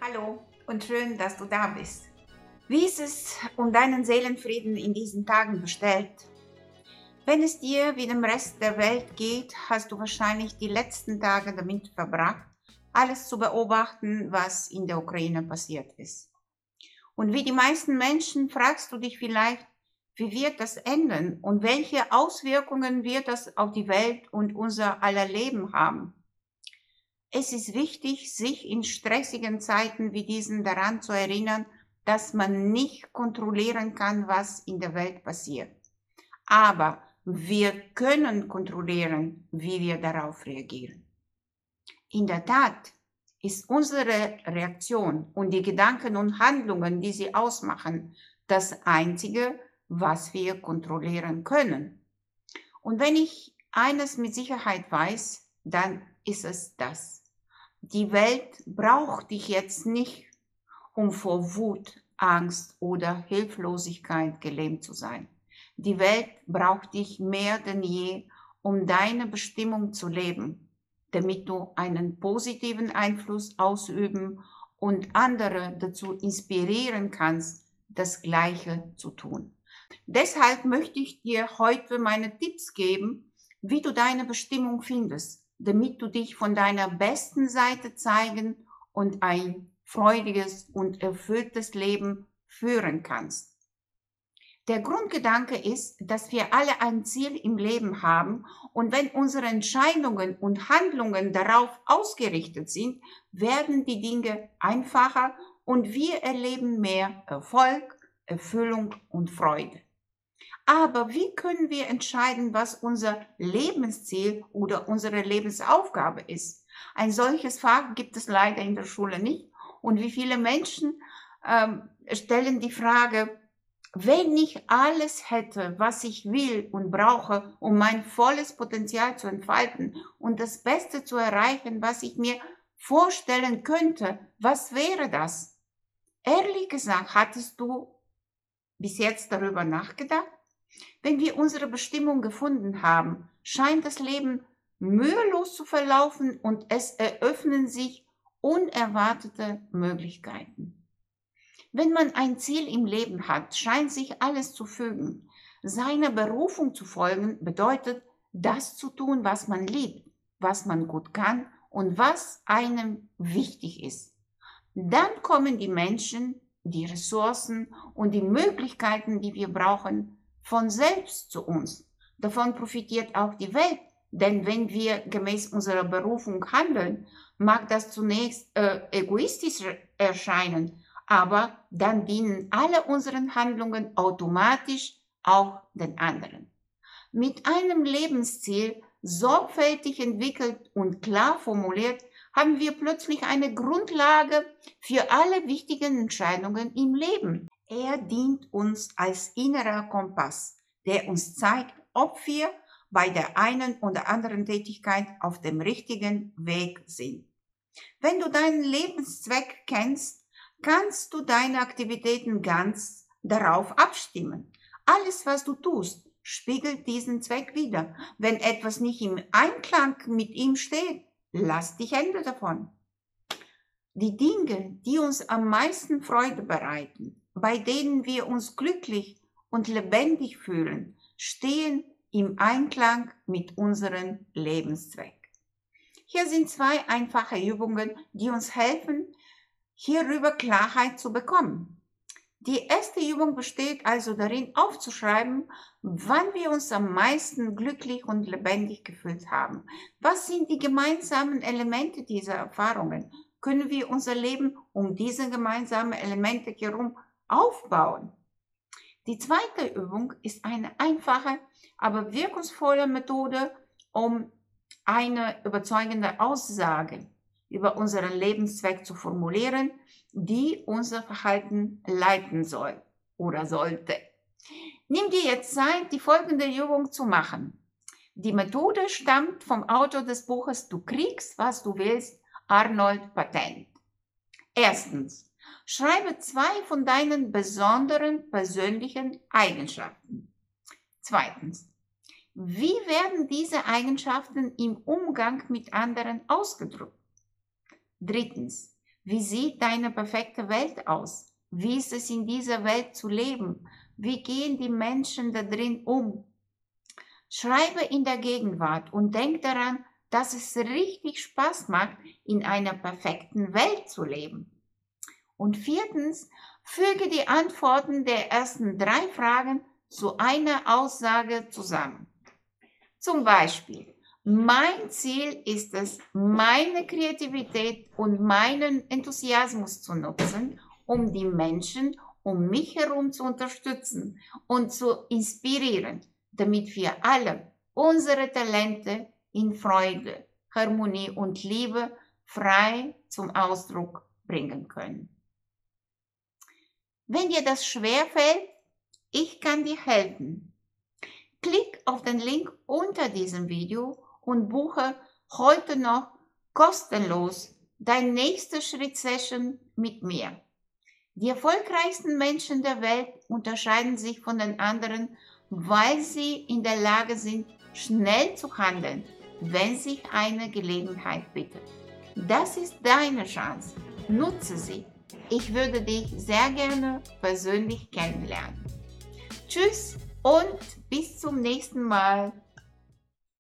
Hallo und schön, dass du da bist. Wie ist es um deinen Seelenfrieden in diesen Tagen bestellt? Wenn es dir wie dem Rest der Welt geht, hast du wahrscheinlich die letzten Tage damit verbracht, alles zu beobachten, was in der Ukraine passiert ist. Und wie die meisten Menschen fragst du dich vielleicht, wie wird das enden und welche Auswirkungen wird das auf die Welt und unser aller Leben haben? Es ist wichtig, sich in stressigen Zeiten wie diesen daran zu erinnern, dass man nicht kontrollieren kann, was in der Welt passiert. Aber wir können kontrollieren, wie wir darauf reagieren. In der Tat ist unsere Reaktion und die Gedanken und Handlungen, die sie ausmachen, das Einzige, was wir kontrollieren können. Und wenn ich eines mit Sicherheit weiß, dann ist es das. Die Welt braucht dich jetzt nicht, um vor Wut, Angst oder Hilflosigkeit gelähmt zu sein. Die Welt braucht dich mehr denn je, um deine Bestimmung zu leben, damit du einen positiven Einfluss ausüben und andere dazu inspirieren kannst, das Gleiche zu tun. Deshalb möchte ich dir heute meine Tipps geben, wie du deine Bestimmung findest, damit du dich von deiner besten Seite zeigen und ein freudiges und erfülltes Leben führen kannst. Der Grundgedanke ist, dass wir alle ein Ziel im Leben haben und wenn unsere Entscheidungen und Handlungen darauf ausgerichtet sind, werden die Dinge einfacher und wir erleben mehr Erfolg, Erfüllung und Freude. Aber wie können wir entscheiden, was unser Lebensziel oder unsere Lebensaufgabe ist? Ein solches Fach gibt es leider in der Schule nicht. Und wie viele Menschen ähm, stellen die Frage, wenn ich alles hätte, was ich will und brauche, um mein volles Potenzial zu entfalten und das Beste zu erreichen, was ich mir vorstellen könnte, was wäre das? Ehrlich gesagt, hattest du bis jetzt darüber nachgedacht? Wenn wir unsere Bestimmung gefunden haben, scheint das Leben mühelos zu verlaufen und es eröffnen sich unerwartete Möglichkeiten. Wenn man ein Ziel im Leben hat, scheint sich alles zu fügen. Seiner Berufung zu folgen bedeutet, das zu tun, was man liebt, was man gut kann und was einem wichtig ist. Dann kommen die Menschen, die Ressourcen und die Möglichkeiten, die wir brauchen, von selbst zu uns. Davon profitiert auch die Welt, denn wenn wir gemäß unserer Berufung handeln, mag das zunächst äh, egoistisch erscheinen, aber dann dienen alle unseren Handlungen automatisch auch den anderen. Mit einem Lebensziel sorgfältig entwickelt und klar formuliert, haben wir plötzlich eine Grundlage für alle wichtigen Entscheidungen im Leben. Er dient uns als innerer Kompass, der uns zeigt, ob wir bei der einen oder anderen Tätigkeit auf dem richtigen Weg sind. Wenn du deinen Lebenszweck kennst, kannst du deine Aktivitäten ganz darauf abstimmen. Alles, was du tust, spiegelt diesen Zweck wider. Wenn etwas nicht im Einklang mit ihm steht, lass dich Hände davon. Die Dinge, die uns am meisten Freude bereiten, bei denen wir uns glücklich und lebendig fühlen, stehen im Einklang mit unserem Lebenszweck. Hier sind zwei einfache Übungen, die uns helfen, hierüber Klarheit zu bekommen. Die erste Übung besteht also darin, aufzuschreiben, wann wir uns am meisten glücklich und lebendig gefühlt haben. Was sind die gemeinsamen Elemente dieser Erfahrungen? Können wir unser Leben um diese gemeinsamen Elemente herum aufbauen. Die zweite Übung ist eine einfache, aber wirkungsvolle Methode, um eine überzeugende Aussage über unseren Lebenszweck zu formulieren, die unser Verhalten leiten soll oder sollte. Nimm dir jetzt Zeit, die folgende Übung zu machen. Die Methode stammt vom Autor des Buches Du kriegst, was du willst, Arnold Patent. Erstens, Schreibe zwei von deinen besonderen persönlichen Eigenschaften. Zweitens. Wie werden diese Eigenschaften im Umgang mit anderen ausgedrückt? Drittens. Wie sieht deine perfekte Welt aus? Wie ist es in dieser Welt zu leben? Wie gehen die Menschen da drin um? Schreibe in der Gegenwart und denk daran, dass es richtig Spaß macht, in einer perfekten Welt zu leben. Und viertens, füge die Antworten der ersten drei Fragen zu einer Aussage zusammen. Zum Beispiel, mein Ziel ist es, meine Kreativität und meinen Enthusiasmus zu nutzen, um die Menschen um mich herum zu unterstützen und zu inspirieren, damit wir alle unsere Talente in Freude, Harmonie und Liebe frei zum Ausdruck bringen können. Wenn dir das schwerfällt, ich kann dir helfen. Klick auf den Link unter diesem Video und buche heute noch kostenlos dein nächste Schritt-Session mit mir. Die erfolgreichsten Menschen der Welt unterscheiden sich von den anderen, weil sie in der Lage sind, schnell zu handeln, wenn sich eine Gelegenheit bittet. Das ist deine Chance. Nutze sie. Ich würde dich sehr gerne persönlich kennenlernen. Tschüss und bis zum nächsten Mal.